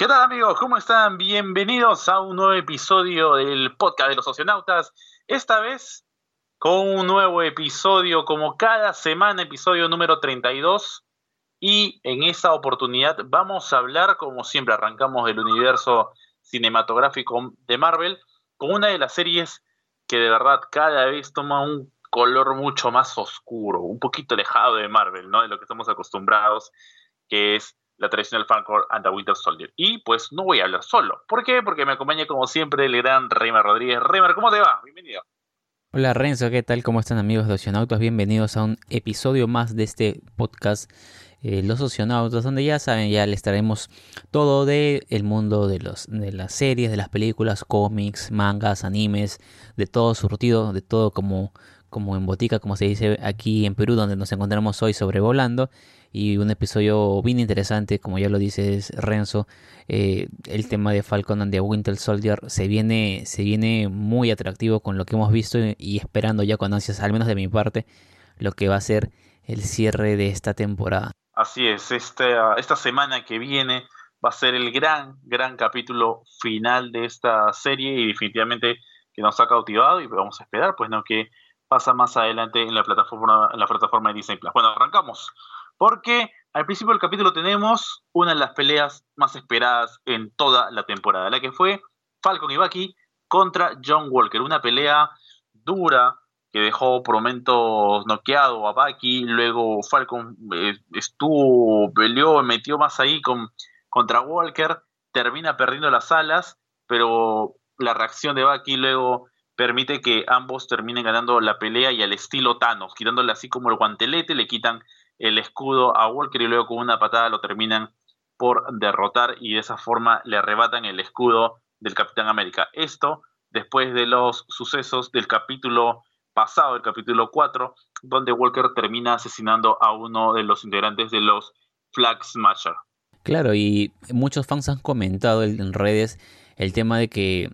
¿Qué tal amigos? ¿Cómo están? Bienvenidos a un nuevo episodio del podcast de los socionautas. Esta vez con un nuevo episodio, como cada semana, episodio número 32. Y en esta oportunidad vamos a hablar, como siempre, arrancamos del universo cinematográfico de Marvel, con una de las series que de verdad cada vez toma un color mucho más oscuro, un poquito alejado de Marvel, ¿no? De lo que estamos acostumbrados, que es la tradicional Falcon and the Winter Soldier. Y pues no voy a hablar solo. ¿Por qué? Porque me acompaña como siempre el gran Reimer Rodríguez. Reimer, ¿cómo te va? Bienvenido. Hola Renzo, ¿qué tal? ¿Cómo están amigos de Oceanautas? Bienvenidos a un episodio más de este podcast eh, Los Oceanautas, donde ya saben, ya les traemos todo del el mundo de, los, de las series, de las películas, cómics, mangas, animes, de todo surtido, de todo como, como en botica, como se dice aquí en Perú, donde nos encontramos hoy sobrevolando y un episodio bien interesante, como ya lo dices Renzo, eh, el tema de Falcon and the Winter Soldier se viene, se viene muy atractivo con lo que hemos visto y esperando ya con ansias, al menos de mi parte, lo que va a ser el cierre de esta temporada. Así es, esta, esta semana que viene va a ser el gran, gran capítulo final de esta serie y definitivamente que nos ha cautivado y vamos a esperar, pues no, que pasa más adelante en la plataforma, en la plataforma de Disney Plus. Bueno, arrancamos. Porque al principio del capítulo tenemos una de las peleas más esperadas en toda la temporada, la que fue Falcon y Bucky contra John Walker. Una pelea dura que dejó por momentos noqueado a Bucky. Luego Falcon eh, estuvo, peleó, metió más ahí con, contra Walker. Termina perdiendo las alas, pero la reacción de Bucky luego permite que ambos terminen ganando la pelea y al estilo Thanos, quitándole así como el guantelete, le quitan el escudo a Walker y luego con una patada lo terminan por derrotar y de esa forma le arrebatan el escudo del Capitán América. Esto después de los sucesos del capítulo pasado, el capítulo 4, donde Walker termina asesinando a uno de los integrantes de los Flag Smasher. Claro, y muchos fans han comentado en redes el tema de que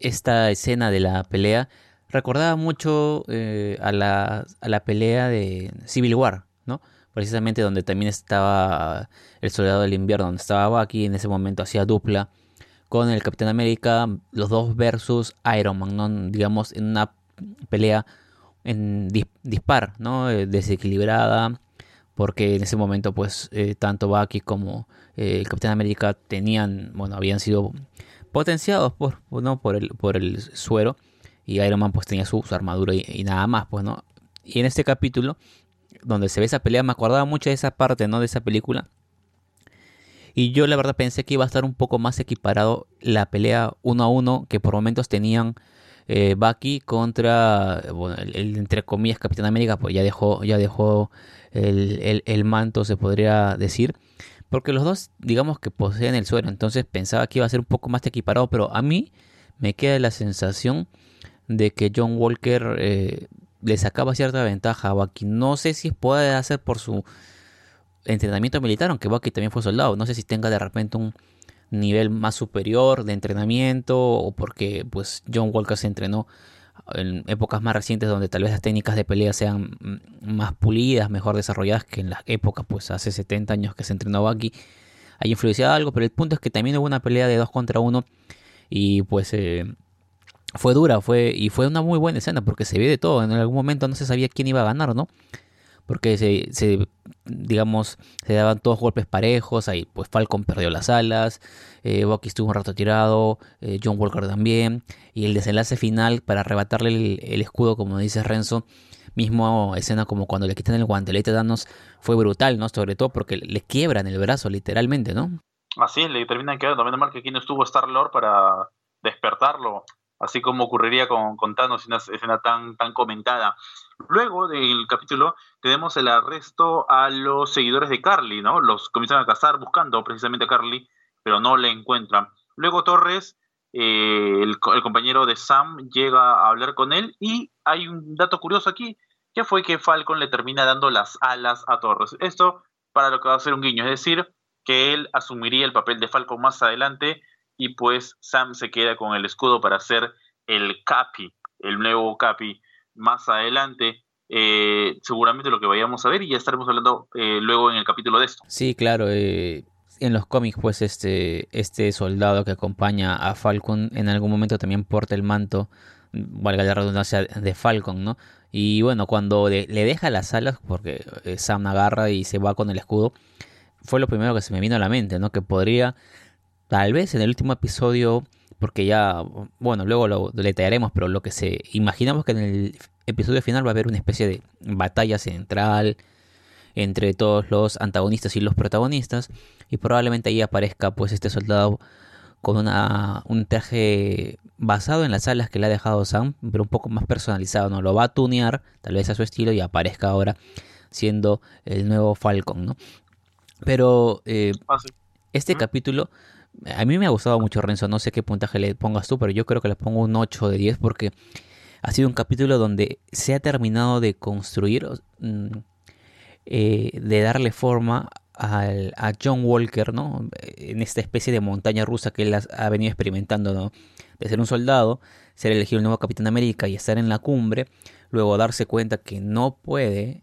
esta escena de la pelea recordaba mucho eh, a, la, a la pelea de Civil War, Precisamente donde también estaba el Soldado del Invierno, donde estaba Bucky, en ese momento hacía dupla con el Capitán América, los dos versus Iron Man, digamos, en una pelea en dispar, ¿no? Eh, desequilibrada, porque en ese momento, pues, eh, tanto Bucky como eh, el Capitán América tenían, bueno, habían sido potenciados por, ¿no? por, el, por el suero, y Iron Man, pues, tenía su, armadura y, y, nada más, pues, ¿no? Y en este capítulo donde se ve esa pelea, me acordaba mucho de esa parte, ¿no? De esa película. Y yo la verdad pensé que iba a estar un poco más equiparado la pelea uno a uno que por momentos tenían eh, Bucky contra, bueno, el, entre comillas Capitán América, pues ya dejó, ya dejó el, el, manto, se podría decir. Porque los dos, digamos que poseen el suelo, entonces pensaba que iba a ser un poco más equiparado, pero a mí me queda la sensación de que John Walker eh, le sacaba cierta ventaja a Bucky. No sé si puede hacer por su entrenamiento militar, aunque Bucky también fue soldado. No sé si tenga de repente un nivel más superior de entrenamiento o porque pues John Walker se entrenó en épocas más recientes donde tal vez las técnicas de pelea sean más pulidas, mejor desarrolladas que en las épocas pues hace 70 años que se entrenó Bucky. Hay influenciado algo, pero el punto es que también hubo una pelea de dos contra uno y pues eh, fue dura, fue y fue una muy buena escena porque se ve de todo. En algún momento no se sabía quién iba a ganar, ¿no? Porque se, se digamos, se daban todos golpes parejos. Ahí, pues Falcon perdió las alas, eh, Bucky estuvo un rato tirado, eh, John Walker también. Y el desenlace final para arrebatarle el, escudo, como dice Renzo, mismo escena como cuando le quitan el guantelete a Thanos, fue brutal, ¿no? Sobre todo porque le quiebran el brazo, literalmente, ¿no? Así le terminan quedando. También mal que aquí no estuvo Star Lord para despertarlo así como ocurriría con, con Thanos, una escena tan, tan comentada. Luego del capítulo tenemos el arresto a los seguidores de Carly, ¿no? Los comienzan a cazar buscando precisamente a Carly, pero no la encuentran. Luego Torres, eh, el, el, compañero de Sam, llega a hablar con él y hay un dato curioso aquí, que fue que Falcon le termina dando las alas a Torres. Esto para lo que va a ser un guiño, es decir, que él asumiría el papel de Falcon más adelante y pues Sam se queda con el escudo para hacer el Capi, el nuevo Capi más adelante. Eh, seguramente lo que vayamos a ver y ya estaremos hablando eh, luego en el capítulo de esto. Sí, claro. Eh, en los cómics, pues este, este soldado que acompaña a Falcon en algún momento también porta el manto, valga la redundancia, de Falcon, ¿no? Y bueno, cuando le deja las alas, porque eh, Sam agarra y se va con el escudo, fue lo primero que se me vino a la mente, ¿no? Que podría, tal vez en el último episodio, porque ya, bueno, luego lo detallaremos, pero lo que se imaginamos que en el episodio final va a haber una especie de batalla central entre todos los antagonistas y los protagonistas y probablemente ahí aparezca pues este soldado con una, un traje basado en las alas que le ha dejado Sam, pero un poco más personalizado, ¿no? Lo va a tunear, tal vez a su estilo, y aparezca ahora siendo el nuevo Falcon, ¿no? Pero eh, este capítulo, a mí me ha gustado mucho, Renzo, no sé qué puntaje le pongas tú, pero yo creo que le pongo un 8 de 10 porque ha sido un capítulo donde se ha terminado de construir, mm, eh, de darle forma a John Walker, ¿no? En esta especie de montaña rusa que él ha venido experimentando, ¿no? De ser un soldado, ser elegido el nuevo Capitán América y estar en la cumbre, luego darse cuenta que no puede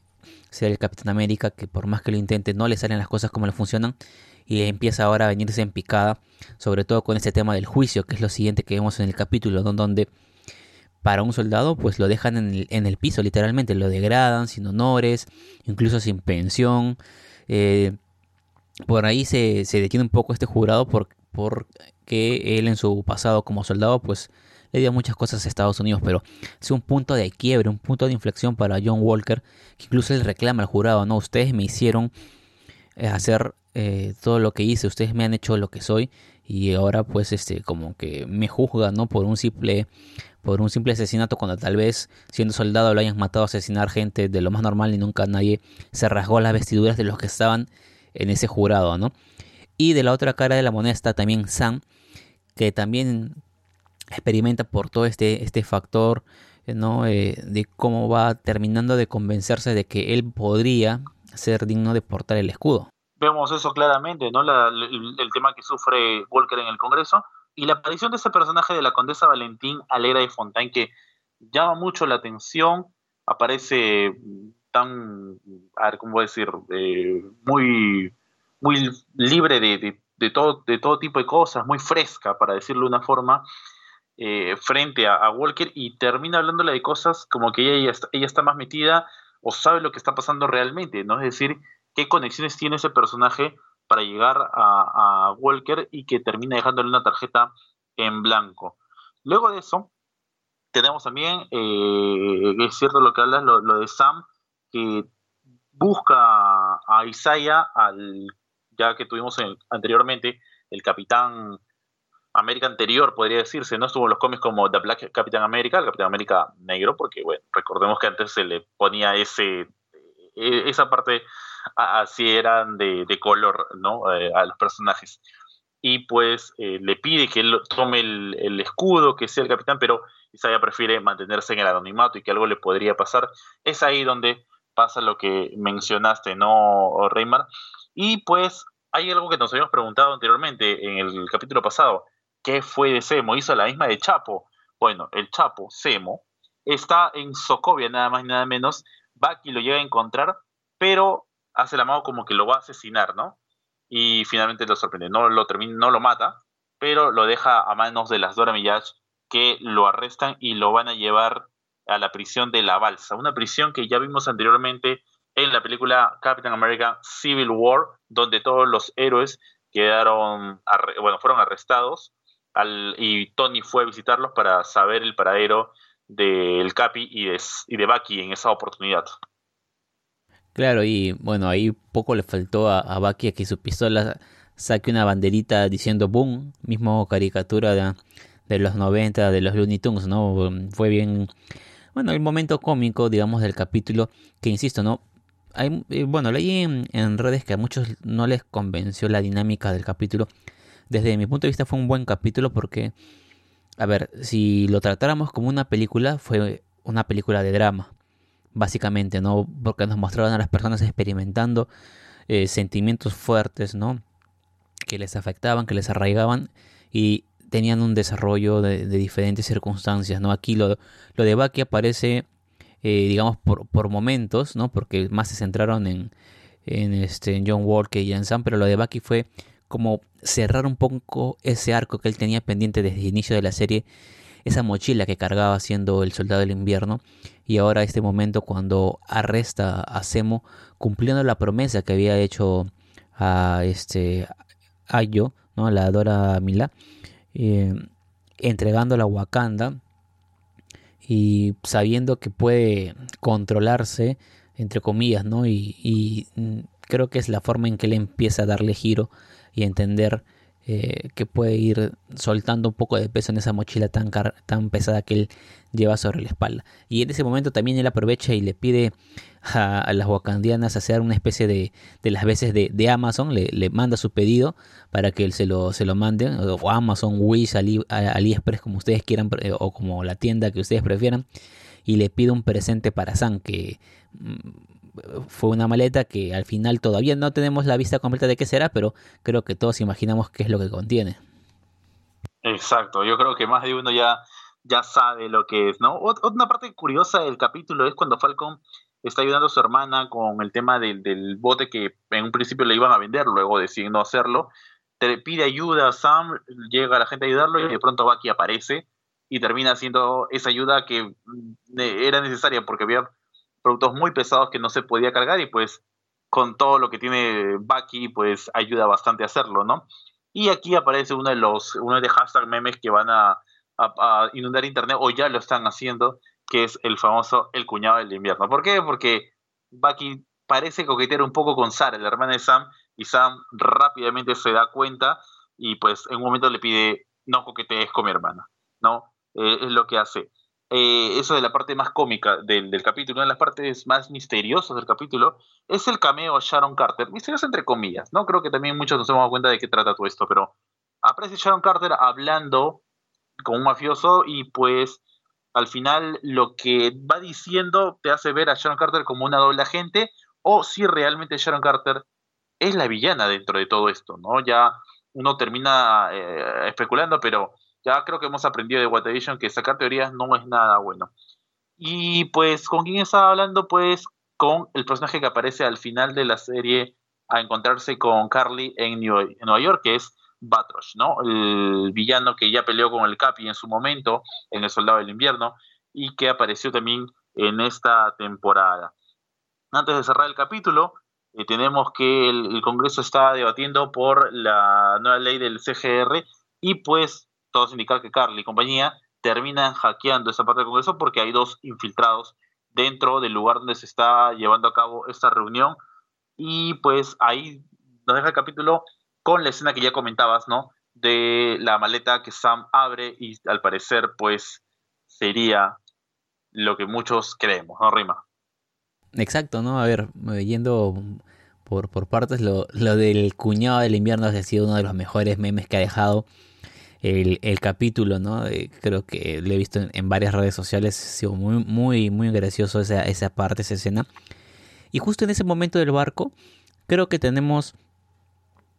ser el Capitán América, que por más que lo intente no le salen las cosas como le funcionan, y empieza ahora a venirse en picada, sobre todo con este tema del juicio, que es lo siguiente que vemos en el capítulo, donde para un soldado pues lo dejan en el, en el piso literalmente, lo degradan sin honores, incluso sin pensión. Eh, por ahí se, detiene un poco este jurado por, porque él en su pasado como soldado pues le dio muchas cosas a Estados Unidos, pero es un punto de quiebre, un punto de inflexión para John Walker, que incluso él reclama al jurado, no, ustedes me hicieron hacer eh, todo lo que hice, ustedes me han hecho lo que soy y ahora pues este como que me juzgan, ¿no? Por un simple por un simple asesinato cuando tal vez siendo soldado lo hayan matado a asesinar gente de lo más normal y nunca nadie se rasgó las vestiduras de los que estaban en ese jurado, ¿no? Y de la otra cara de la moneda está también Sam, que también experimenta por todo este, este factor, ¿no? Eh, de cómo va terminando de convencerse de que él podría ser digno de portar el escudo. Vemos eso claramente, ¿no? el, tema que sufre Walker en el Congreso y la aparición de ese personaje de la condesa Valentín Alegra de Fontaine que llama mucho la atención, aparece tan, a ver, ¿cómo decir? Eh, muy, muy libre de, de, todo, de todo tipo de cosas, muy fresca, para decirlo de una forma, eh, frente a, Walker y termina hablándole de cosas como que ella, ella, está, más metida o sabe lo que está pasando realmente, ¿no? Es decir, qué conexiones tiene ese personaje para llegar a, Walker y que termina dejándole una tarjeta en blanco. Luego de eso, tenemos también, eh, es cierto lo que hablas, lo, de Sam, que busca a Isaiah, al, ya que tuvimos anteriormente, el Capitán América anterior, podría decirse, ¿no? Estuvo en los cómics como The Black Capitán América, el Capitán América negro, porque, bueno, recordemos que antes se le ponía ese, e, esa parte, así eran de, color, ¿no? Eh, a los personajes. Y pues eh, le pide que él tome el, el, escudo, que sea el capitán, pero Isaiah prefiere mantenerse en el anonimato y que algo le podría pasar. Es ahí donde pasa lo que mencionaste, ¿no, Reymar? Y pues hay algo que nos habíamos preguntado anteriormente en el capítulo pasado. ¿Qué fue de Semo? Hizo la misma de Chapo. Bueno, el Chapo, Semo, está en Socovia, nada más y nada menos. Bucky lo llega a encontrar, pero hace la mano como que lo va a asesinar, ¿no? Y finalmente lo sorprende. No lo, termina, no lo mata, pero lo deja a manos de las Dora Milaje que lo arrestan y lo van a llevar a la prisión de la Balsa, una prisión que ya vimos anteriormente en la película Captain America Civil War, donde todos los héroes quedaron, bueno, fueron arrestados y Tony fue a visitarlos para saber el paradero del Capi y de, y de Bucky en esa oportunidad. Claro, y bueno, ahí poco le faltó a, a Bucky a que su pistola saque una banderita diciendo boom, mismo caricatura de, de los 90 de los Looney Tunes, ¿no? Fue bien bueno, el momento cómico, digamos, del capítulo, que insisto, ¿no? Hay, eh, bueno, leí en, redes que a muchos no les convenció la dinámica del capítulo. Desde mi punto de vista fue un buen capítulo porque, a ver, si lo tratáramos como una película, fue una película de drama, básicamente, ¿no? Porque nos mostraron a las personas experimentando eh, sentimientos fuertes, ¿no? Que les afectaban, que les arraigaban y tenían un desarrollo de, diferentes circunstancias, ¿no? Aquí lo, lo de Bucky aparece, eh, digamos, por, por, momentos, ¿no? Porque más se centraron en, en, este, John Walker y en Sam, pero lo de Bucky fue como cerrar un poco ese arco que él tenía pendiente desde el inicio de la serie, esa mochila que cargaba siendo el soldado del invierno, y ahora este momento cuando arresta a Semo cumpliendo la promesa que había hecho a este Ayo, ¿no? la Dora Mila, eh, entregando la Wakanda y sabiendo que puede controlarse, entre comillas, ¿no? Y, y, mm, creo que es la forma en que él empieza a darle giro y entender eh, que puede ir soltando un poco de peso en esa mochila tan, tan pesada que él lleva sobre la espalda. Y en ese momento también él aprovecha y le pide a, las wakandianas hacer una especie de, de las veces de, Amazon, le, le, manda su pedido para que él se lo, se lo mande, o Amazon, Wish, Ali, AliExpress, como ustedes quieran, eh, o como la tienda que ustedes prefieran, y le pide un presente para Sam, que mm, fue una maleta que al final todavía no tenemos la vista completa de qué será, pero creo que todos imaginamos qué es lo que contiene. Exacto, yo creo que más de uno ya, ya sabe lo que es, ¿no? Otra parte curiosa del capítulo es cuando Falcon está ayudando a su hermana con el tema del, del bote que en un principio le iban a vender, luego deciden no hacerlo. Te pide ayuda a Sam, llega la gente a ayudarlo y de pronto Bucky aparece y termina haciendo esa ayuda que mm, era necesaria porque había productos muy pesados que no se podía cargar y pues con todo lo que tiene Bucky pues ayuda bastante a hacerlo, ¿no? Y aquí aparece uno de los uno de hashtag memes que van a, inundar internet o ya lo están haciendo, que es el famoso el cuñado del invierno. ¿Por qué? Porque Bucky parece coquetear un poco con Sarah, la hermana de Sam, y Sam rápidamente se da cuenta y pues en un momento le pide no coquetees con mi hermana, ¿no? Eh, es lo que hace. Eh, eso de la parte más cómica del, capítulo, una de las partes más misteriosas del capítulo, es el cameo a Sharon Carter, misterioso entre comillas, ¿no? Creo que también muchos nos hemos dado cuenta de qué trata todo esto, pero aparece Sharon Carter hablando con un mafioso y pues al final lo que va diciendo te hace ver a Sharon Carter como una doble agente o si realmente Sharon Carter es la villana dentro de todo esto, ¿no? Ya uno termina eh, especulando, pero ya creo que hemos aprendido de WandaVision que sacar teorías no es nada bueno. Y pues, ¿con quién estaba hablando? Pues con el personaje que aparece al final de la serie a encontrarse con Carly en, Nueva York, que es Batrosh, ¿no? El villano que ya peleó con el Capi en su momento, en El Soldado del Invierno, y que apareció también en esta temporada. Antes de cerrar el capítulo, eh, tenemos que el, Congreso está debatiendo por la nueva ley del CGR y pues todos indican que Carly y compañía terminan hackeando esa parte del Congreso porque hay dos infiltrados dentro del lugar donde se está llevando a cabo esta reunión. Y pues ahí nos deja el capítulo con la escena que ya comentabas, ¿no? De la maleta que Sam abre y al parecer pues sería lo que muchos creemos, ¿no, Rima? Exacto, ¿no? A ver, yendo por, por partes, lo, lo del cuñado del invierno ha sido uno de los mejores memes que ha dejado el, capítulo, ¿no? Eh, creo que lo he visto en, varias redes sociales, ha sido muy, muy, muy gracioso esa, esa parte, esa escena. Y justo en ese momento del barco, creo que tenemos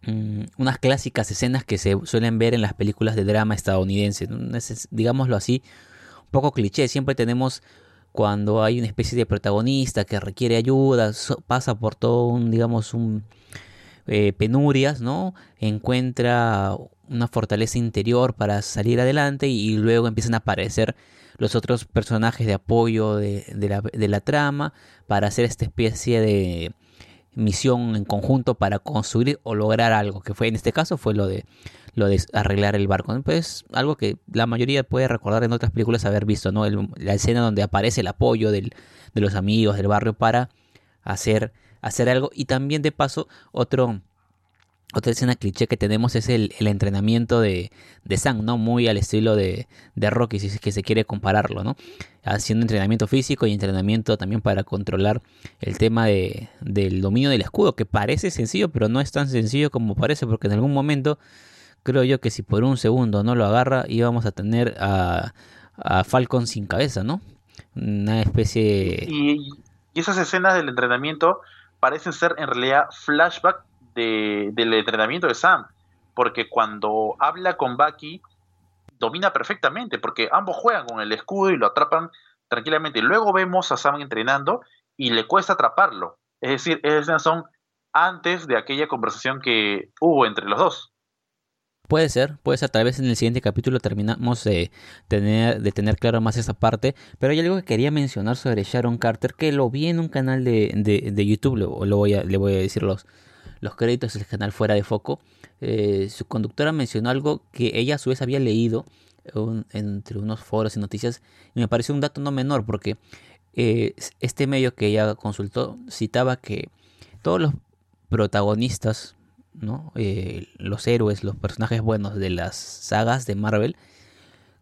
mm, unas clásicas escenas que se suelen ver en las películas de drama estadounidenses, digámoslo así, un poco cliché, siempre tenemos cuando hay una especie de protagonista que requiere ayuda, pasa por todo un, digamos, un eh, penurias, ¿no? Encuentra una fortaleza interior para salir adelante y, luego empiezan a aparecer los otros personajes de apoyo de, la, trama para hacer esta especie de misión en conjunto para construir o lograr algo que fue en este caso fue lo de lo de arreglar el barco pues algo que la mayoría puede recordar en otras películas haber visto no la escena donde aparece el apoyo del, de los amigos del barrio para hacer hacer algo. Y también de paso otro otra escena cliché que tenemos es el, entrenamiento de, de Sam, ¿no? Muy al estilo de, de, Rocky, si es que se quiere compararlo, ¿no? Haciendo entrenamiento físico y entrenamiento también para controlar el tema de, del dominio del escudo, que parece sencillo, pero no es tan sencillo como parece, porque en algún momento creo yo que si por un segundo no lo agarra, íbamos a tener a, a Falcon sin cabeza, ¿no? Una especie... Y, y esas escenas del entrenamiento parecen ser en realidad flashback del entrenamiento de Sam, porque cuando habla con Bucky, domina perfectamente, porque ambos juegan con el escudo y lo atrapan tranquilamente. Luego vemos a Sam entrenando y le cuesta atraparlo. Es decir, esas son antes de aquella conversación que hubo entre los dos. Puede ser, puede ser, tal vez en el siguiente capítulo terminamos de tener, de tener claro más esa parte, pero hay algo que quería mencionar sobre Sharon Carter, que lo vi en un canal de, de, YouTube, lo, voy a, le voy a decir los, los créditos del canal fuera de foco. Eh, su conductora mencionó algo que ella a su vez había leído entre unos foros y noticias, y me pareció un dato no menor, porque eh, este medio que ella consultó citaba que todos los protagonistas, ¿no? Eh, los héroes, los personajes buenos de las sagas de Marvel,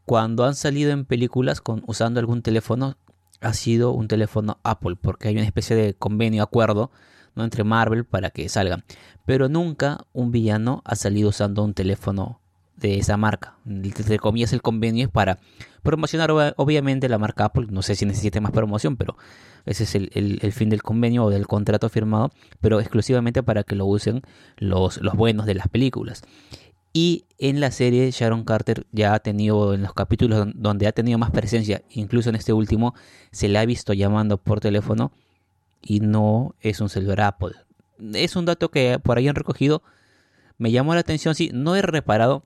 cuando han salido en películas con, usando algún teléfono, ha sido un teléfono Apple, porque hay una especie de convenio, acuerdo, ¿no? entre Marvel para que salgan. Pero nunca un villano ha salido usando un teléfono de esa marca. Entre comillas, el convenio es para promocionar obviamente la marca Apple. No sé si necesite más promoción, pero ese es el, fin del convenio o del contrato firmado, pero exclusivamente para que lo usen los, los buenos de las películas. Y en la serie Sharon Carter ya ha tenido, en los capítulos donde ha tenido más presencia, incluso en este último, se le ha visto llamando por teléfono y no es un celular Apple. Es un dato que por ahí han recogido. Me llamó la atención, sí, no he reparado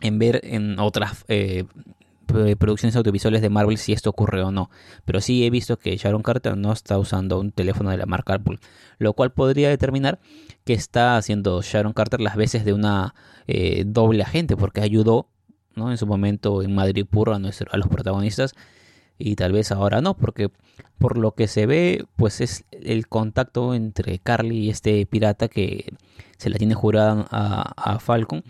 en ver en otras eh, producciones audiovisuales de Marvel si esto ocurre o no. Pero sí he visto que Sharon Carter no está usando un teléfono de la marca Apple, lo cual podría determinar que está haciendo Sharon Carter las veces de una eh, doble agente, porque ayudó ¿no? en su momento en Madrid Puro a, a los protagonistas y tal vez ahora no, porque por lo que se ve, pues es el contacto entre Carly y este pirata que se la tiene jurada a, a Falcon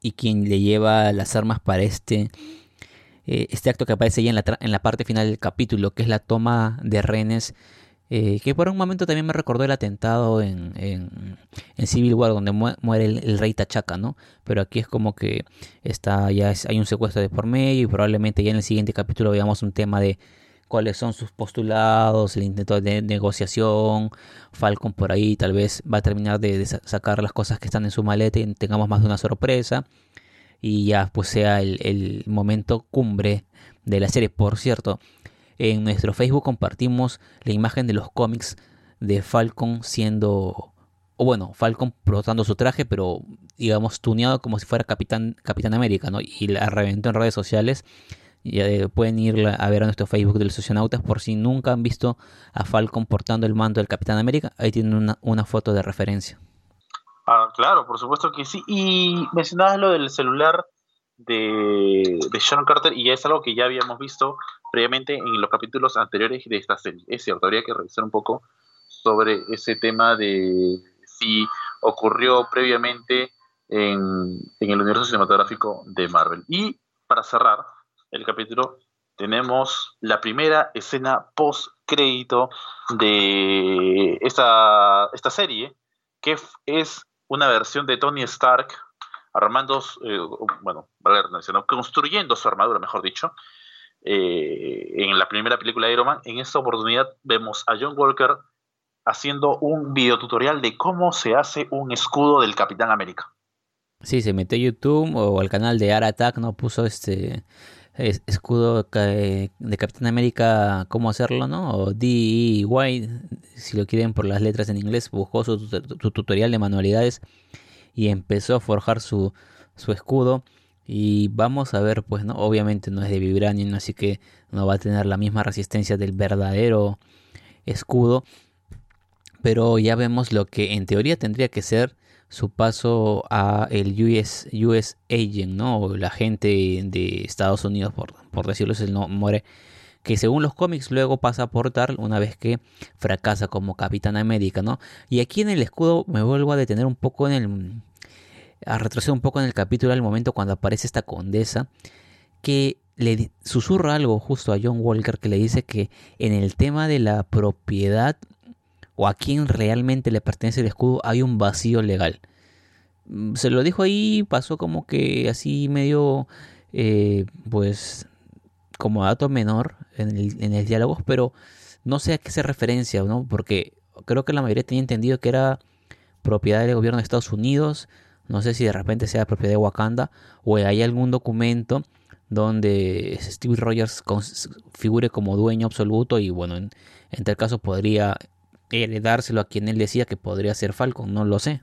y quien le lleva las armas para este, eh, este acto que aparece ya en la, en la parte final del capítulo, que es la toma de rehenes, eh, que por un momento también me recordó el atentado en, en, Civil War, donde muere el, rey Tachaca, ¿no? Pero aquí es como que está, ya hay un secuestro de por medio y probablemente ya en el siguiente capítulo veamos un tema de cuáles son sus postulados, el intento de negociación, Falcon por ahí tal vez va a terminar de, sacar las cosas que están en su maleta y tengamos más de una sorpresa y ya pues sea el, momento cumbre de la serie. Por cierto, en nuestro Facebook compartimos la imagen de los cómics de Falcon siendo, o bueno, Falcon portando su traje, pero digamos tuneado como si fuera Capitán, Capitán América, ¿no? Y la reventó en redes sociales eh, pueden ir a ver a nuestro Facebook de los socionautas por si nunca han visto a Falcon portando el mando del Capitán América. Ahí tienen una, foto de referencia. Ah, claro, por supuesto que sí. Y mencionabas lo del celular de, de Sharon Carter y es algo que ya habíamos visto previamente en los capítulos anteriores de esta serie. Es cierto, habría que revisar un poco sobre ese tema de si ocurrió previamente en, en el universo cinematográfico de Marvel. Y para cerrar, el capítulo, tenemos la primera escena post crédito de esta, esta serie, que es una versión de Tony Stark armando, eh, bueno, construyendo su armadura, mejor dicho, eh, en la primera película de Iron Man. En esta oportunidad vemos a John Walker haciendo un videotutorial de cómo se hace un escudo del Capitán América. Sí, se metió a YouTube o al canal de Art Attack, ¿no? Puso este escudo de Capitán América, cómo hacerlo, ¿no? O DIY, si lo quieren por las letras en inglés, buscó su, tutorial de manualidades y empezó a forjar su, su escudo. Y vamos a ver, pues, ¿no? Obviamente no es de vibranium, así que no va a tener la misma resistencia del verdadero escudo. Pero ya vemos lo que en teoría tendría que ser su paso a el US, US Agent, ¿no? O la gente de Estados Unidos, por, por decirlo así, no muere. Que según los cómics luego pasa a portar una vez que fracasa como Capitán América, ¿no? Y aquí en el escudo me vuelvo a detener un poco en el. A retroceder un poco en el capítulo al momento cuando aparece esta condesa. Que le susurra algo justo a John Walker que le dice que en el tema de la propiedad o a quién realmente le pertenece el escudo, hay un vacío legal. Mm, se lo dijo ahí, pasó como que así medio, eh, pues, como dato menor en el, en el diálogo, pero no sé a qué se referencia, ¿no? Porque creo que la mayoría tenía entendido que era propiedad del gobierno de Estados Unidos, no sé si de repente sea propiedad de Wakanda, o hay algún documento donde Steve Rogers figure como dueño absoluto y bueno, en, tal caso podría heredárselo a quien él decía que podría ser Falcon, no lo sé.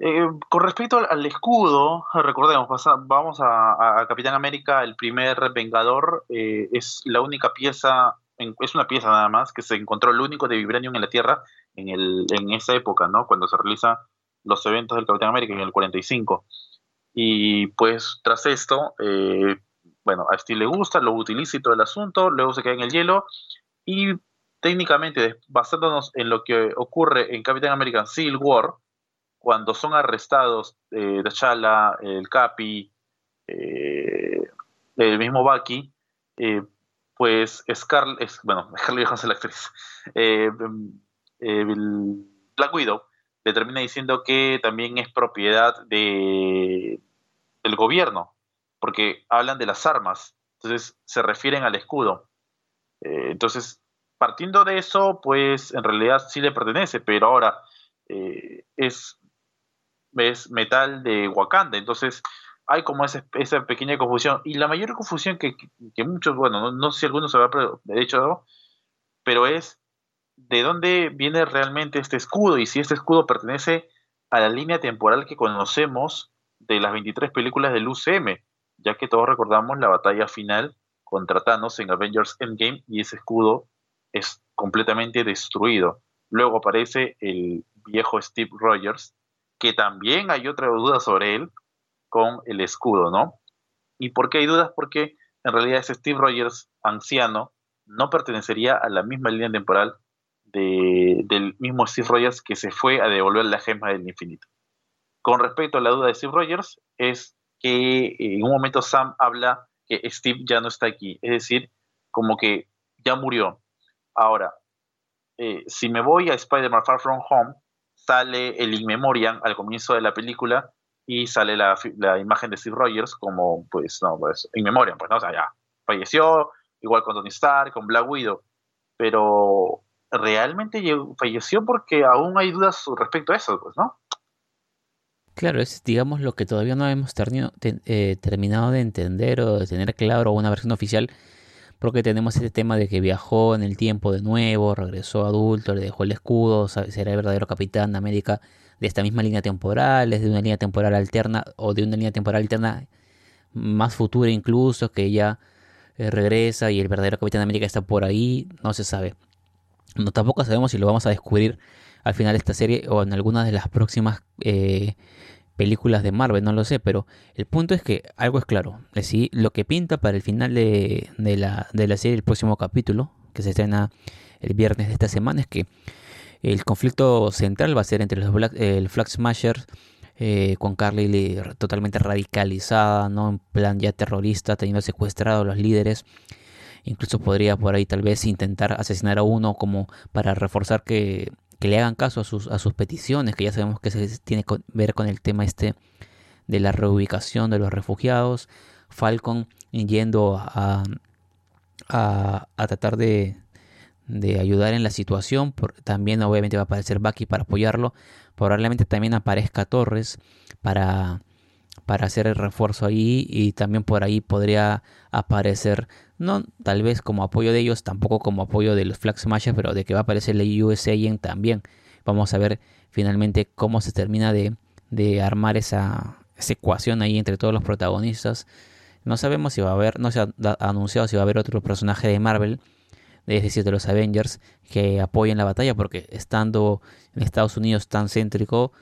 Eh, con respecto al, escudo, recordemos, vamos a, Capitán América, el primer Vengador, eh, es la única pieza, es una pieza nada más, que se encontró el único de Vibranium en la Tierra en, el, en esa época, ¿no? Cuando se realizan los eventos del Capitán América en el 45. Y pues tras esto, eh, bueno, a Steve le gusta, lo utiliza y todo el asunto, luego se queda en el hielo y técnicamente, basándonos en lo que ocurre en Capitán America Civil War, cuando son arrestados eh, T'Challa, el Capi, eh, el mismo Bucky, eh, pues Scarlett, es, bueno, Scarlett Johansson la actriz, eh, Black Widow le termina diciendo que también es propiedad de, del gobierno, porque hablan de las armas, entonces se refieren al escudo. entonces, partiendo de eso, pues en realidad sí le pertenece, pero ahora es es metal de Wakanda. Entonces hay como esa, esa pequeña confusión. Y la mayor confusión que, muchos, bueno, no, sé si algunos se de hecho, pero es de dónde viene realmente este escudo y si este escudo pertenece a la línea temporal que conocemos de las 23 películas del UCM, ya que todos recordamos la batalla final contra Thanos en Avengers Endgame y ese escudo es completamente destruido. Luego aparece el viejo Steve Rogers que también hay otra duda sobre él con el escudo, ¿no? ¿Y por qué hay dudas? Porque en realidad ese Steve Rogers anciano no pertenecería a la misma línea temporal del mismo Steve Rogers que se fue a devolver la gema del infinito. Con respecto a la duda de Steve Rogers, es que en un momento Sam habla que Steve ya no está aquí, es decir, como que ya murió. Ahora, eh, si me voy a Spider-Man Far From Home, sale el In Memoriam al comienzo de la película y sale la, imagen de Steve Rogers como, pues, no, pues, In Memoriam, pues, no, o sea, ya, falleció, igual con Tony Stark, con Black Widow, pero realmente falleció porque aún hay dudas respecto a eso, pues, ¿no? Claro, es digamos lo que todavía no hemos eh, terminado de entender o de tener claro una versión oficial porque tenemos este tema de que viajó en el tiempo de nuevo, regresó adulto, le dejó el escudo, será el verdadero capitán de América de esta misma línea temporal, es de una línea temporal alterna o de una línea temporal alterna más futura incluso, que ya eh, regresa y el verdadero capitán de América está por ahí, no se sabe. No, tampoco sabemos si lo vamos a descubrir al final de esta serie o en alguna de las próximas eh, películas de Marvel, no lo sé, pero el punto es que algo es claro. Es lo que pinta para el final de, la, de la serie, el próximo capítulo, que se estrena el viernes de esta semana, es que el conflicto central va a ser entre los el Flag Smasher eh, con Carly totalmente radicalizada, ¿no? En plan ya terrorista, teniendo secuestrado a los líderes. Incluso podría por ahí tal vez intentar asesinar a uno como para reforzar que que le hagan caso a sus, a sus peticiones, que ya sabemos que se tiene que ver con el tema este de la reubicación de los refugiados. Falcon yendo a, a, tratar de, de, ayudar en la situación. también obviamente va a aparecer Bucky para apoyarlo. Probablemente también aparezca Torres para, para hacer el refuerzo ahí y también por ahí podría aparecer no tal vez como apoyo de ellos, tampoco como apoyo de los Flag Smashers, pero de que va a aparecer la USA también. Vamos a ver finalmente cómo se termina de, armar esa, ecuación ahí entre todos los protagonistas. No sabemos si va a haber, no se ha anunciado si va a haber otro personaje de Marvel, es decir, de los Avengers, que apoyen la batalla, porque estando en Estados Unidos tan céntrico,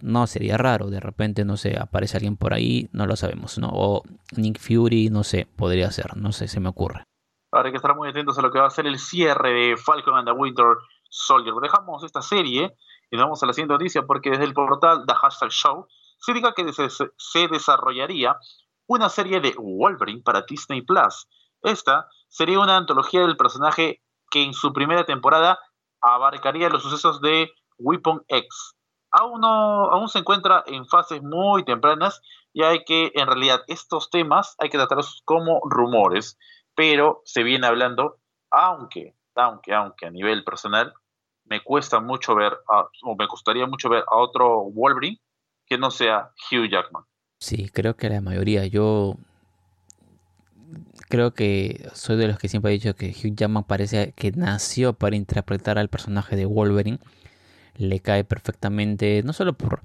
no sería raro, de repente, no sé, aparece alguien por ahí, no lo sabemos, ¿no? O Nick Fury, no sé, podría ser, no sé, se me ocurre. Ahora hay que estar muy atentos a lo que va a ser el cierre de Falcon and the Winter Soldier. Dejamos esta serie y nos vamos a la siguiente noticia porque desde el portal The Hashtag Show se diga que se, se desarrollaría una serie de Wolverine para Disney Plus. Esta sería una antología del personaje que en su primera temporada abarcaría los sucesos de Weapon X, aún, no, aún se encuentra en fases muy tempranas y hay que, en realidad, estos temas hay que tratarlos como rumores, pero se viene hablando, aunque, aunque, aunque a nivel personal, me cuesta mucho ver, o me gustaría mucho ver a otro Wolverine que no sea Hugh Jackman. Sí, creo que la mayoría, yo creo que soy de los que siempre he dicho que Hugh Jackman parece que nació para interpretar al personaje de Wolverine. Le cae perfectamente, no solo por,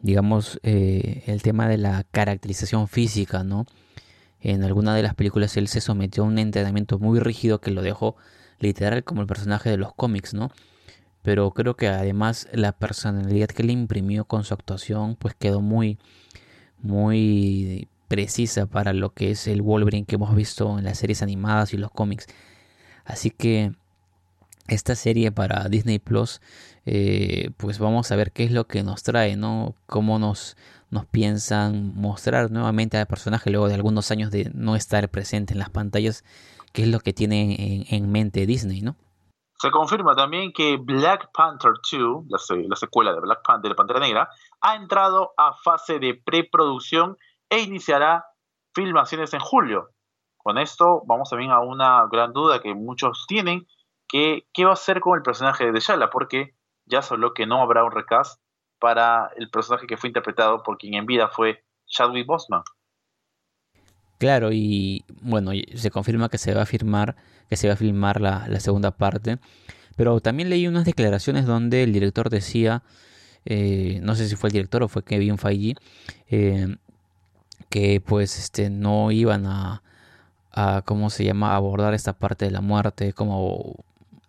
digamos, eh, el tema de la caracterización física, ¿no? En alguna de las películas él se sometió a un entrenamiento muy rígido que lo dejó literal como el personaje de los cómics, ¿no? Pero creo que además la personalidad que le imprimió con su actuación pues quedó muy muy precisa para lo que es el Wolverine que hemos visto en las series animadas y los cómics. Así que esta serie para Disney Plus, eh, pues vamos a ver qué es lo que nos trae, ¿no? Cómo nos, nos piensan mostrar nuevamente al personaje luego de algunos años de no estar presente en las pantallas, qué es lo que tiene en, mente Disney, ¿no? Se confirma también que Black Panther 2, la, secuela de Black Panther de Pantera Negra, ha entrado a fase de preproducción e iniciará filmaciones en julio. Con esto vamos también a una gran duda que muchos tienen, que qué va a hacer con el personaje de T'Challa, porque ya se habló que no habrá un recast para el personaje que fue interpretado por quien en vida fue Chadwick Boseman. Claro, y bueno, se confirma que se va a firmar, que se va a filmar la, segunda parte. Pero también leí unas declaraciones donde el director decía, eh, no sé si fue el director o fue Kevin Feige, eh, que pues este no iban a, a cómo se llama abordar esta parte de la muerte como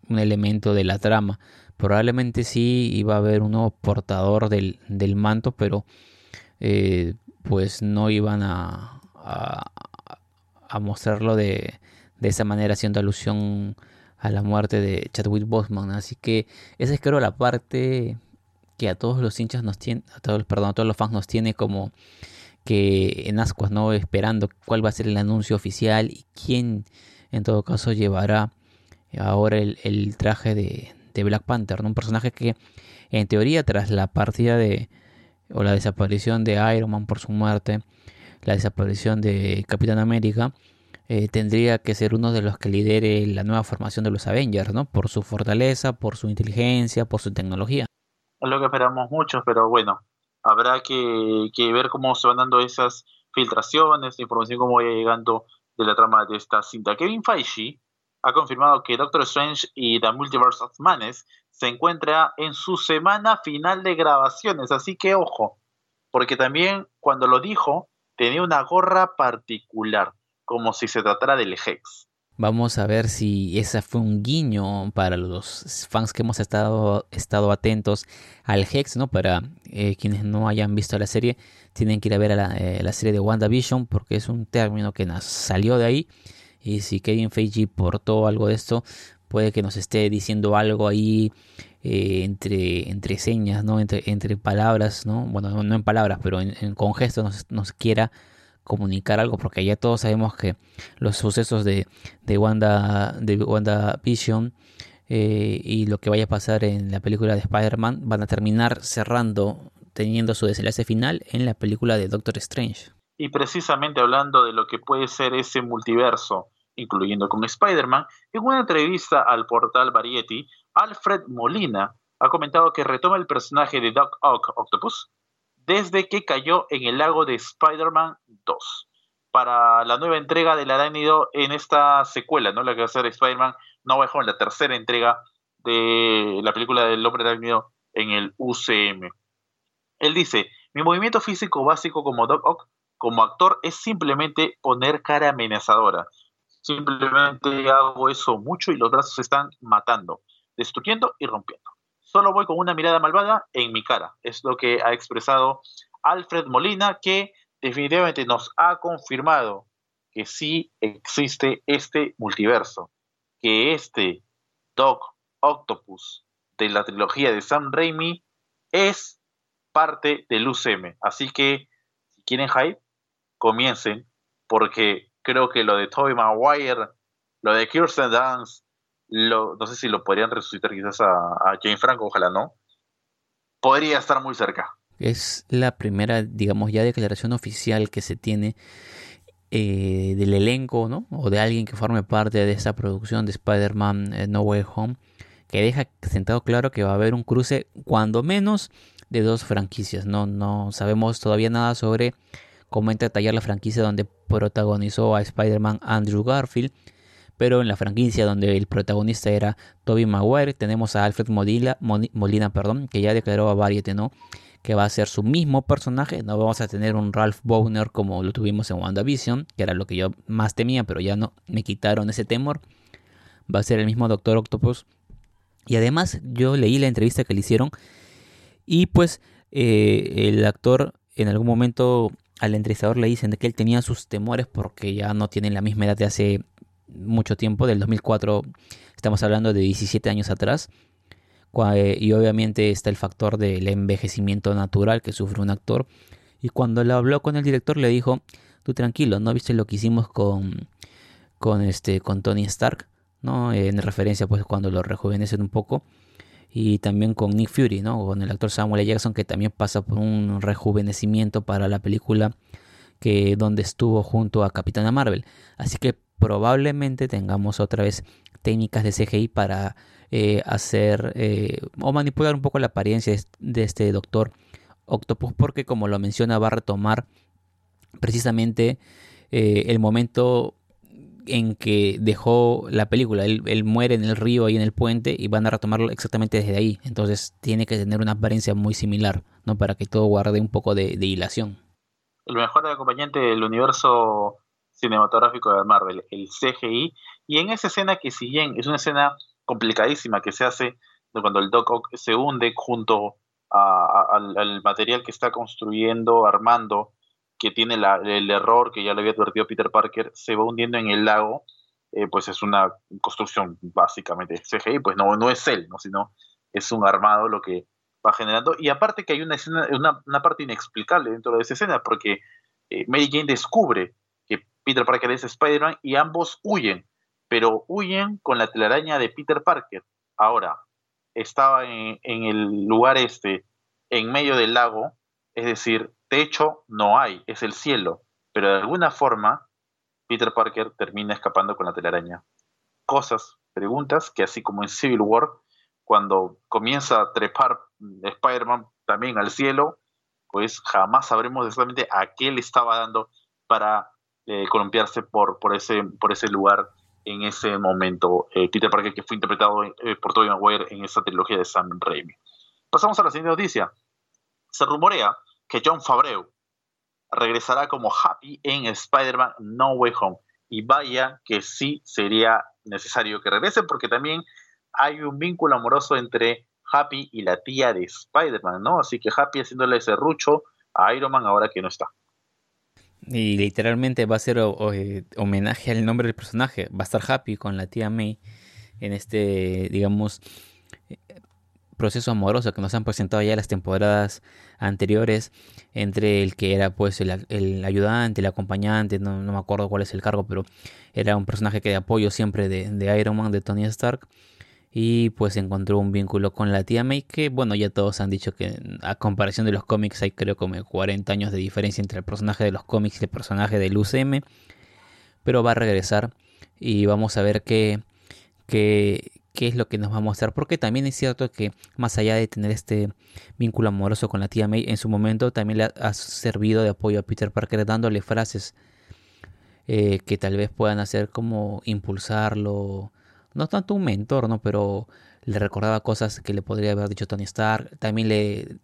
un elemento de la trama probablemente sí iba a haber un nuevo portador del, del manto pero eh, pues no iban a, a, mostrarlo de, de, esa manera haciendo alusión a la muerte de Chadwick Boseman así que esa es creo la parte que a todos los hinchas nos tiene a todos perdón a todos los fans nos tiene como que en ascuas, ¿no? Esperando cuál va a ser el anuncio oficial y quién en todo caso llevará ahora el, traje de, Black Panther, Un personaje que en teoría tras la partida de o la desaparición de Iron Man por su muerte, la desaparición de Capitán América, eh, tendría que ser uno de los que lidere la nueva formación de los Avengers, ¿no? Por su fortaleza, por su inteligencia, por su tecnología. Es lo que esperamos muchos, pero bueno, habrá que, ver cómo se van dando esas filtraciones, información cómo vaya llegando de la trama de esta cinta. Kevin Feige ha confirmado que Doctor Strange y The Multiverse of Madness se encuentra en su semana final de grabaciones, así que ojo, porque también cuando lo dijo tenía una gorra particular, como si se tratara del Hex. Vamos a ver si ese fue un guiño para los fans que hemos estado, estado atentos al Hex, ¿no? Para eh, quienes no hayan visto la serie, tienen que ir a ver la, eh, la, serie de WandaVision porque es un término que nos salió de ahí. Y si Kevin Feige portó algo de esto, puede que nos esté diciendo algo ahí eh, entre, entre señas, ¿no? Entre, entre palabras, ¿no? Bueno, no, en palabras, pero en, con gestos nos, quiera comunicar algo, porque ya todos sabemos que los sucesos de, de Wanda, de Wanda Vision eh, y lo que vaya a pasar en la película de Spider-Man van a terminar cerrando, teniendo su desenlace final en la película de Doctor Strange. Y precisamente hablando de lo que puede ser ese multiverso, incluyendo con Spider-Man, en una entrevista al portal Variety, Alfred Molina ha comentado que retoma el personaje de Doc Ock Octopus desde que cayó en el lago de Spider-Man 2 para la nueva entrega del arácnido en esta secuela, ¿no? La que va a ser Spider-Man No Way Home, la tercera entrega de la película del hombre arácnido en el UCM. Él dice, mi movimiento físico básico como Doc Ock, como actor, es simplemente poner cara amenazadora. Simplemente hago eso mucho y los brazos se están matando, destruyendo y rompiendo. Solo voy con una mirada malvada en mi cara. Es lo que ha expresado Alfred Molina, que definitivamente nos ha confirmado que sí existe este multiverso, que este Doc Octopus de la trilogía de Sam Raimi es parte del UCM. Así que, si quieren hype, comiencen, porque creo que lo de Tobey Maguire, lo de Kirsten Dance, no sé si lo podrían resucitar quizás a, a Jane Franco, ojalá no. Podría estar muy cerca. Es la primera, digamos, ya declaración oficial que se tiene eh, del elenco, ¿no? O de alguien que forme parte de esa producción de Spider-Man eh, No Way Home, que deja sentado claro que va a haber un cruce, cuando menos, de dos franquicias. No, no sabemos todavía nada sobre comenta tallar la franquicia donde protagonizó a Spider-Man Andrew Garfield, pero en la franquicia donde el protagonista era Tobey Maguire tenemos a Alfred Molina, Molina perdón, que ya declaró a Variety, ¿no? que va a ser su mismo personaje, no vamos a tener un Ralph Bowner como lo tuvimos en WandaVision, que era lo que yo más temía, pero ya no me quitaron ese temor. Va a ser el mismo Doctor Octopus. Y además yo leí la entrevista que le hicieron y pues eh, el actor en algún momento al entrevistador le dicen que él tenía sus temores porque ya no tiene la misma edad de hace mucho tiempo, del 2004 estamos hablando de 17 años atrás. Eh, y obviamente está el factor del envejecimiento natural que sufre un actor. Y cuando le habló con el director le dijo, tú tranquilo, ¿no viste lo que hicimos con, con, este, con Tony Stark? ¿no? En referencia pues cuando lo rejuvenecen un poco. Y también con Nick Fury, ¿no? Con el actor Samuel L. Jackson que también pasa por un rejuvenecimiento para la película que donde estuvo junto a Capitana Marvel. Así que probablemente tengamos otra vez técnicas de CGI para eh, hacer eh, o manipular un poco la apariencia de este doctor Octopus porque como lo menciona va a retomar precisamente eh, el momento en que dejó la película. Él, muere en el río ahí en el puente y van a retomarlo exactamente desde ahí. Entonces tiene que tener una apariencia muy similar, ¿no? Para que todo guarde un poco de, de hilación. El mejor acompañante del universo cinematográfico de Marvel, el CGI. Y en esa escena que si bien es una escena complicadísima que se hace cuando el Doc Ock se hunde junto al, material que está construyendo, armando, que tiene el error que ya le había advertido Peter Parker, se va hundiendo en el lago, eh, pues es una construcción básicamente CGI, pues no, no es él, ¿no? sino es un armado lo que va generando. Y aparte que hay una, escena, una, parte inexplicable dentro de esa escena, porque eh, Mary Jane descubre que Peter Parker es Spider-Man y ambos huyen pero huyen con la telaraña de Peter Parker. Ahora, estaba en, el lugar este, en medio del lago, es decir, techo no hay, es el cielo, pero de alguna forma Peter Parker termina escapando con la telaraña. Cosas, preguntas que así como en Civil War, cuando comienza a trepar Spider-Man también al cielo, pues jamás sabremos exactamente a qué le estaba dando para eh, columpiarse por, por, ese, por ese lugar en ese momento eh, Peter Parker que fue interpretado eh, por Tobey Maguire en esa trilogía de Sam Raimi. Pasamos a la siguiente noticia. Se rumorea que John Favreau regresará como Happy en Spider-Man No Way Home. Y vaya que sí sería necesario que regrese porque también hay un vínculo amoroso entre Happy y la tía de Spider-Man, ¿no? Así que Happy haciéndole ese rucho a Iron Man ahora que no está. Y literalmente va a ser eh, homenaje al nombre del personaje. Va a estar Happy con la tía May en este, digamos, proceso amoroso que nos han presentado ya las temporadas anteriores entre el que era pues el, ayudante, el acompañante, no, me acuerdo cuál es el cargo, pero era un personaje que de apoyo siempre de, de Iron Man, de Tony Stark y pues encontró un vínculo con la tía May que bueno ya todos han dicho que a comparación de los cómics hay creo como 40 años de diferencia entre el personaje de los cómics y el personaje del UCM pero va a regresar y vamos a ver qué, qué, qué es lo que nos va a mostrar porque también es cierto que más allá de tener este vínculo amoroso con la tía May en su momento también le ha, servido de apoyo a Peter Parker dándole frases eh, que tal vez puedan hacer como impulsarlo no tanto un mentor, ¿no? Pero le recordaba cosas que le podría haber dicho Tony Stark. También le,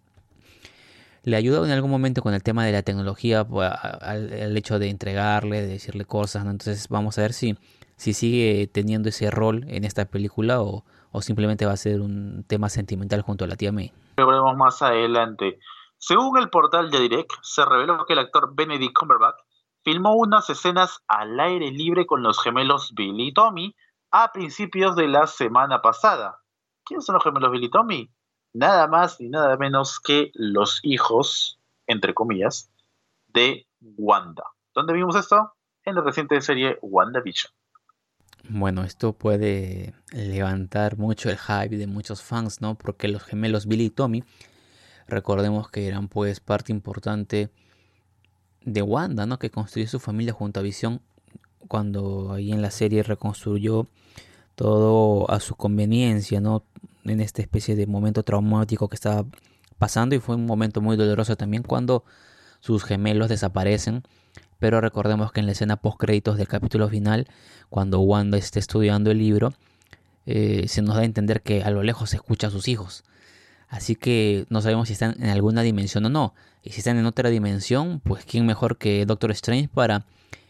le ayudó en algún momento con el tema de la tecnología, pues, al, hecho de entregarle, de decirle cosas. Entonces vamos a ver si, si sigue teniendo ese rol en esta película o, o simplemente va a ser un tema sentimental junto a la tía May. Lo veremos más adelante. Según el portal de Direct, se reveló que el actor Benedict Cumberbatch filmó unas escenas al aire libre con los gemelos Billy y Tommy, a principios de la semana pasada. ¿Quiénes son los gemelos Billy Tommy? Nada más ni nada menos que los hijos, entre comillas, de Wanda. ¿Dónde vimos esto? En la reciente serie WandaVision. Bueno, esto puede levantar mucho el hype de muchos fans, ¿no? Porque los gemelos Billy y Tommy, recordemos que eran pues parte importante de Wanda, ¿no? Que construyó su familia junto a Visión cuando ahí en la serie reconstruyó todo a su conveniencia, ¿no? En esta especie de momento traumático que estaba pasando y fue un momento muy doloroso también cuando sus gemelos desaparecen. Pero recordemos que en la escena post créditos del capítulo final, cuando Wanda esté estudiando el libro, eh, se nos da a entender que a lo lejos se escucha a sus hijos. Así que no sabemos si están en alguna dimensión o no. Y si están en otra dimensión, pues quién mejor que Doctor Strange para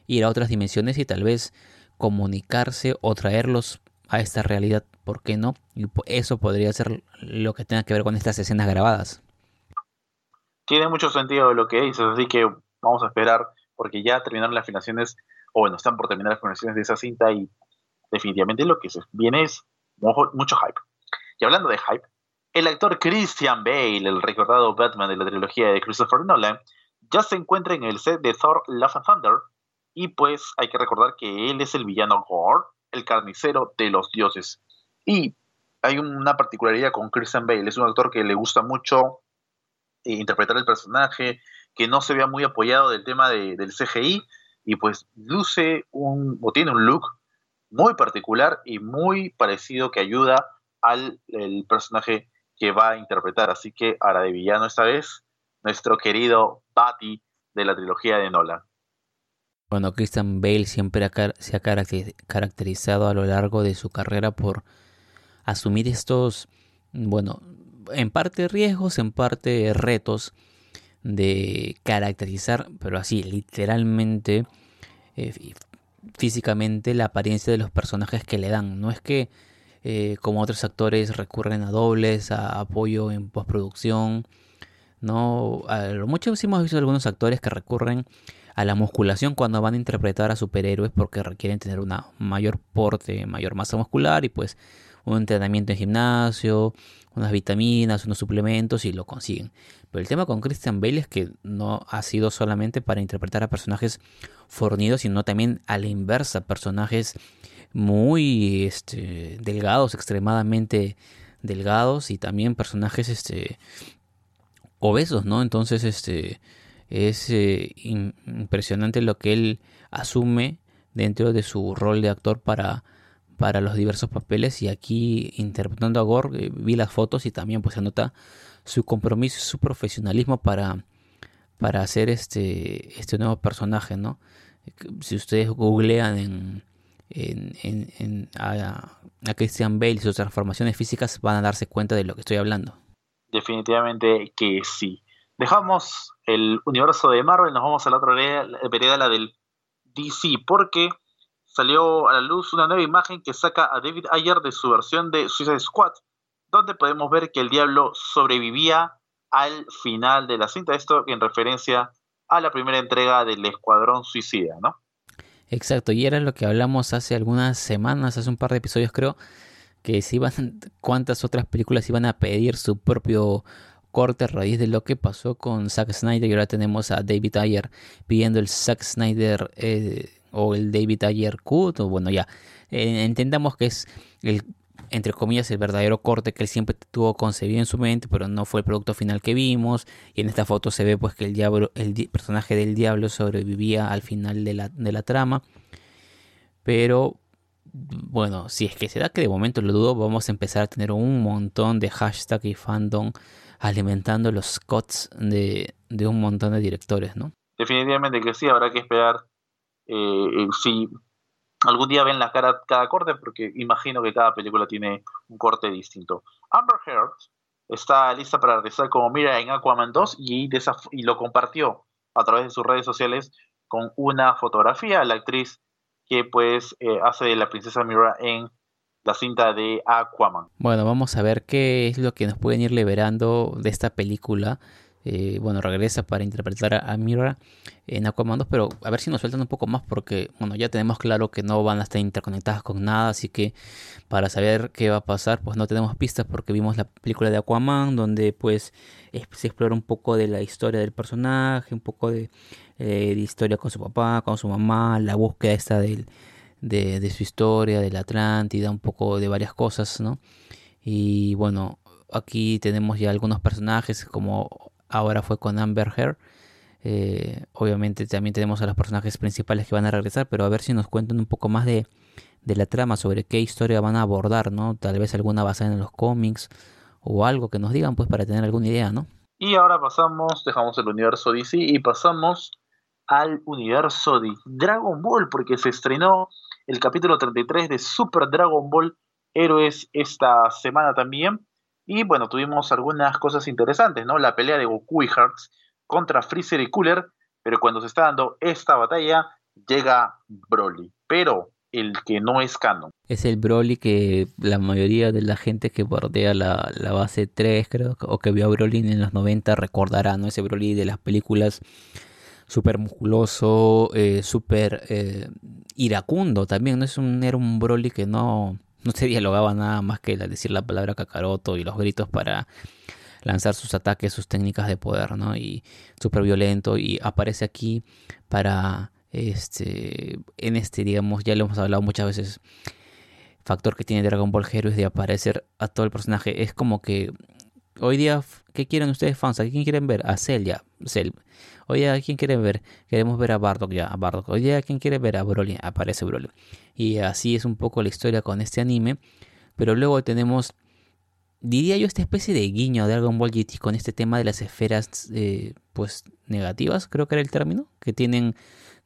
ir a otras dimensiones y tal vez comunicarse o traerlos a esta realidad, ¿por qué no? Y eso podría ser lo que tenga que ver con estas escenas grabadas. Tiene mucho sentido lo que dices, así que vamos a esperar, porque ya terminaron las filmaciones, o bueno, están por terminar las filmaciones de esa cinta y definitivamente lo que se viene es mucho hype. Y hablando de hype, el actor Christian Bale, el recordado Batman de la trilogía de Christopher Nolan, ya se encuentra en el set de Thor Love and Thunder, y pues hay que recordar que él es el villano Gore, el carnicero de los dioses. Y hay una particularidad con Christian Bale, es un actor que le gusta mucho interpretar el personaje, que no se vea muy apoyado del tema del CGI, y pues luce un, o tiene un look muy particular y muy parecido que ayuda al personaje que va a interpretar. Así que ahora de villano esta vez, nuestro querido Batty de la trilogía de Nolan. Bueno, Christian Bale siempre se ha caracterizado a lo largo de su carrera por asumir estos, bueno, en parte riesgos, en parte retos de caracterizar, pero así, literalmente, eh, físicamente, la apariencia de los personajes que le dan. No es que, eh, como otros actores, recurren a dobles, a apoyo en postproducción. No, a lo hemos visto algunos actores que recurren a la musculación cuando van a interpretar a superhéroes porque requieren tener una mayor porte, mayor masa muscular y pues un entrenamiento en gimnasio, unas vitaminas, unos suplementos y lo consiguen. Pero el tema con Christian Bale es que no ha sido solamente para interpretar a personajes fornidos, sino también a la inversa, personajes muy este, delgados, extremadamente delgados y también personajes este, obesos, ¿no? Entonces, este, es eh, impresionante lo que él asume dentro de su rol de actor para, para los diversos papeles y aquí interpretando a Gore eh, vi las fotos y también pues se nota su compromiso y su profesionalismo para, para hacer este, este nuevo personaje, ¿no? Si ustedes googlean en, en, en, a, a, Christian Bale y sus transformaciones físicas van a darse cuenta de lo que estoy hablando. Definitivamente que sí. Dejamos el universo de Marvel, nos vamos a la otra vereda, la del DC, porque salió a la luz una nueva imagen que saca a David Ayer de su versión de Suicide Squad, donde podemos ver que el diablo sobrevivía al final de la cinta, esto en referencia a la primera entrega del Escuadrón Suicida, ¿no? Exacto, y era lo que hablamos hace algunas semanas, hace un par de episodios creo, que si iban, cuántas otras películas iban a pedir su propio corte a raíz de lo que pasó con Zack Snyder y ahora tenemos a David Ayer pidiendo el Zack Snyder eh, o el David Ayer cut o bueno ya eh, entendamos que es el entre comillas el verdadero corte que él siempre tuvo concebido en su mente pero no fue el producto final que vimos y en esta foto se ve pues que el diablo el personaje del diablo sobrevivía al final de la, de la trama pero bueno, si es que se da que de momento lo dudo, vamos a empezar a tener un montón de hashtag y fandom alimentando los cuts de, un montón de directores, ¿no? Definitivamente que sí, habrá que esperar eh, si algún día ven la cara cada corte, porque imagino que cada película tiene un corte distinto. Amber Heard está lista para regresar como Mira en Aquaman 2 y, y lo compartió a través de sus redes sociales con una fotografía. La actriz que pues eh, hace de la princesa Mira en la cinta de Aquaman. Bueno, vamos a ver qué es lo que nos pueden ir liberando de esta película. Eh, bueno, regresa para interpretar a, Mira en Aquaman 2, pero a ver si nos sueltan un poco más porque, bueno, ya tenemos claro que no van a estar interconectadas con nada, así que para saber qué va a pasar, pues no tenemos pistas porque vimos la película de Aquaman, donde pues se explora un poco de la historia del personaje, un poco de, eh, de historia con su papá, con su mamá, la búsqueda esta del de, su historia, de la Atlántida, un poco de varias cosas, ¿no? Y bueno, aquí tenemos ya algunos personajes, como ahora fue con Amber Heard. Eh, obviamente también tenemos a los personajes principales que van a regresar, pero a ver si nos cuentan un poco más de, de la trama, sobre qué historia van a abordar, ¿no? Tal vez alguna basada en los cómics o algo que nos digan, pues para tener alguna idea, ¿no? Y ahora pasamos, dejamos el universo DC y pasamos al universo de Dragon Ball, porque se estrenó el capítulo 33 de Super Dragon Ball Héroes esta semana también. Y bueno, tuvimos algunas cosas interesantes, ¿no? La pelea de Goku y Hearts contra Freezer y Cooler, pero cuando se está dando esta batalla, llega Broly. Pero el que no es canon. Es el Broly que la mayoría de la gente que bordea la, la base 3, creo, o que vio a Broly en los 90 recordará, ¿no? Ese Broly de las películas súper musculoso, eh, súper eh, iracundo también, ¿no? Es un, era un Broly que no, no se dialogaba nada más que decir la palabra Kakaroto y los gritos para lanzar sus ataques, sus técnicas de poder, ¿no? Y súper violento y aparece aquí para este, en este, digamos, ya lo hemos hablado muchas veces, factor que tiene Dragon Ball Heroes de aparecer a todo el personaje. Es como que hoy día, ¿qué quieren ustedes fans? ¿A quién quieren ver? A Cell. Hoy día, ¿a quién quieren ver? Queremos ver a Bardock, ya, a Bardock. Día, ¿a quién quiere ver? A Broly, aparece Broly. Y así es un poco la historia con este anime. Pero luego tenemos, diría yo, esta especie de guiño de Dragon Ball GT con este tema de las esferas, eh, pues, negativas, creo que era el término, que tienen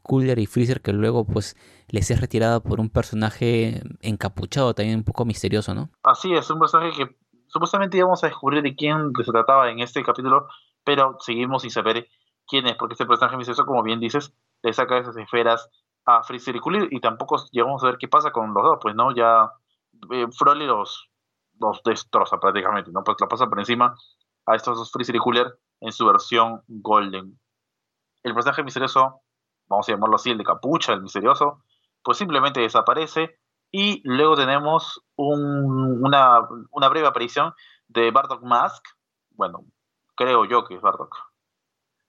Cooler y Freezer que luego pues les es retirado por un personaje encapuchado también un poco misterioso, ¿no? Así es, un personaje que supuestamente íbamos a descubrir de quién se trataba en este capítulo, pero seguimos sin saber quién es, porque este personaje misterioso, como bien dices, le saca esas esferas a Freezer y Cooler y tampoco llegamos a ver qué pasa con los dos, pues no, ya eh, los, los destroza prácticamente, ¿no? Pues lo pasa por encima a estos dos Freezer y Cooler en su versión Golden. El personaje misterioso vamos a llamarlo así, el de capucha, el misterioso, pues simplemente desaparece y luego tenemos una, breve aparición de Bardock Mask, bueno, creo yo que es Bardock,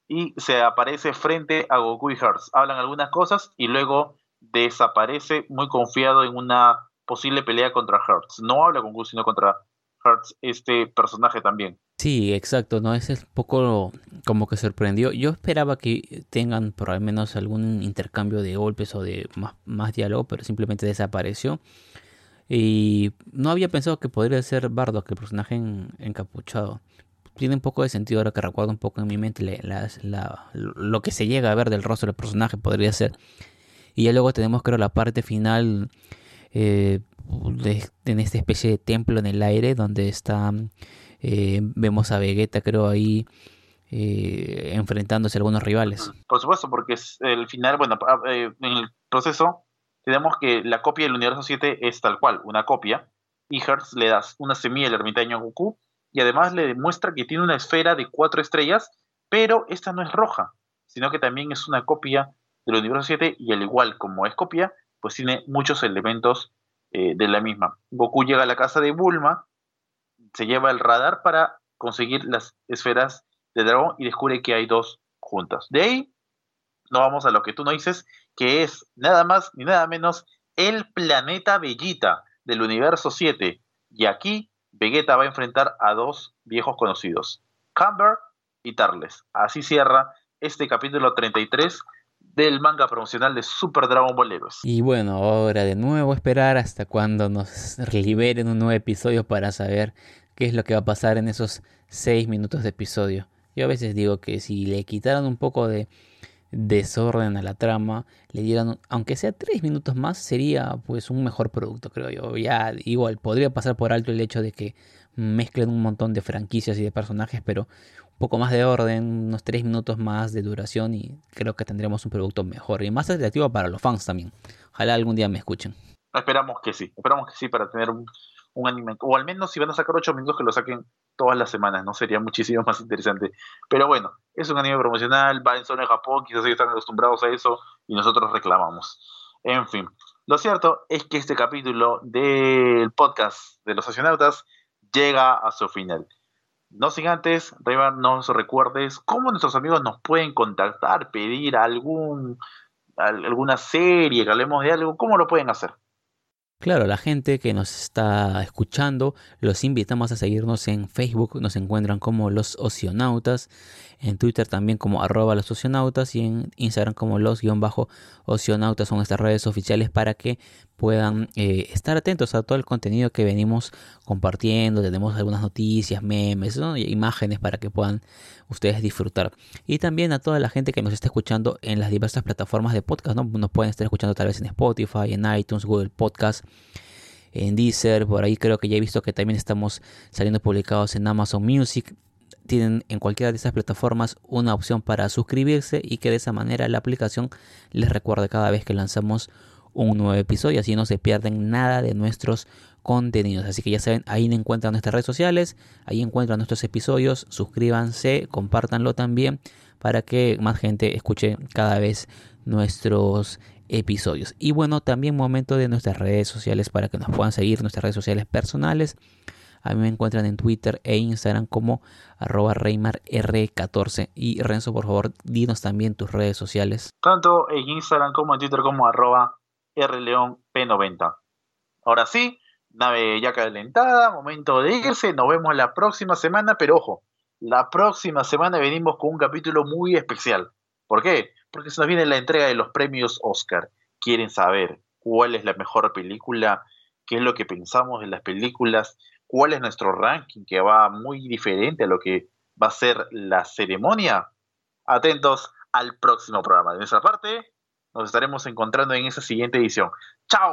y se aparece frente a Goku y Hearts, hablan algunas cosas y luego desaparece muy confiado en una posible pelea contra Hearts, no habla con Goku sino contra Hearts, este personaje también. Sí, exacto, ¿no? Ese es un poco como que sorprendió. Yo esperaba que tengan por al menos algún intercambio de golpes o de más diálogo, pero simplemente desapareció. Y no había pensado que podría ser Bardock, el personaje encapuchado. Tiene un poco de sentido ahora que recuerdo un poco en mi mente lo que se llega a ver del rostro del personaje podría ser. Y ya luego tenemos creo la parte final eh, en esta especie de templo en el aire donde está eh, vemos a Vegeta, creo, ahí eh, enfrentándose a algunos rivales. Por supuesto, porque es el final, bueno, en el proceso tenemos que la copia del universo 7 es tal cual, una copia, y Hertz le das una semilla al ermitaño a Goku, y además le demuestra que tiene una esfera de cuatro estrellas, pero esta no es roja, sino que también es una copia del universo 7, y al igual como es copia, pues tiene muchos elementos de la misma. Goku llega a la casa de Bulma, se lleva el radar para conseguir las esferas de dragón y descubre que hay dos juntas. De ahí no vamos a lo que tú no dices, que es nada más ni nada menos el planeta Bellita del universo 7. Y aquí Vegeta va a enfrentar a dos viejos conocidos, Camber y Tarles. Así cierra este capítulo 33 del manga promocional de Super Dragon Ball Heroes. Y bueno, ahora de nuevo esperar hasta cuando nos liberen un nuevo episodio para saber qué es lo que va a pasar en esos 6 minutos de episodio. Yo a veces digo que si le quitaran un poco de desorden a la trama, le dieran, aunque sea 3 minutos más, sería pues un mejor producto, creo yo. Ya igual, podría pasar por alto el hecho de que mezclen un montón de franquicias y de personajes, pero un poco más de orden, unos 3 minutos más de duración y creo que tendremos un producto mejor y más atractivo para los fans también. Ojalá algún día me escuchen. Esperamos que sí, esperamos que sí para tener un, un anime, o al menos si van a sacar 8 minutos que lo saquen todas las semanas, ¿no? Sería muchísimo más interesante. Pero bueno, es un anime promocional, va en zona de Japón, quizás ellos están acostumbrados a eso y nosotros reclamamos. En fin, lo cierto es que este capítulo del podcast de los astronautas llega a su final. No sin antes, Rayman, nos recuerdes cómo nuestros amigos nos pueden contactar, pedir algún, alguna serie, que hablemos de algo, ¿cómo lo pueden hacer? Claro, la gente que nos está escuchando, los invitamos a seguirnos en Facebook, nos encuentran como los ocionautas, en Twitter también como arroba los ocionautas y en Instagram como los guion bajo ocionautas son estas redes oficiales para que puedan eh, estar atentos a todo el contenido que venimos compartiendo. Tenemos algunas noticias, memes, imágenes para que puedan ustedes disfrutar. Y también a toda la gente que nos está escuchando en las diversas plataformas de podcast. ¿no? Nos pueden estar escuchando tal vez en Spotify, en iTunes, Google Podcast en Deezer, por ahí creo que ya he visto que también estamos saliendo publicados en Amazon Music tienen en cualquiera de esas plataformas una opción para suscribirse y que de esa manera la aplicación les recuerde cada vez que lanzamos un nuevo episodio, así no se pierden nada de nuestros contenidos. Así que ya saben, ahí encuentran nuestras redes sociales, ahí encuentran nuestros episodios, suscríbanse, compártanlo también para que más gente escuche cada vez nuestros episodios. Y bueno, también momento de nuestras redes sociales para que nos puedan seguir, nuestras redes sociales personales. A mí me encuentran en Twitter e Instagram como arroba ReymarR14. Y Renzo, por favor, dinos también tus redes sociales. Tanto en Instagram como en Twitter como arroba RLeonP90. Ahora sí, nave ya calentada, momento de irse. Nos vemos la próxima semana, pero ojo, la próxima semana venimos con un capítulo muy especial. ¿Por qué? Porque se nos viene la entrega de los premios Oscar. ¿Quieren saber cuál es la mejor película? ¿Qué es lo que pensamos de las películas? cuál es nuestro ranking, que va muy diferente a lo que va a ser la ceremonia. Atentos al próximo programa. De nuestra parte, nos estaremos encontrando en esa siguiente edición. ¡Chao!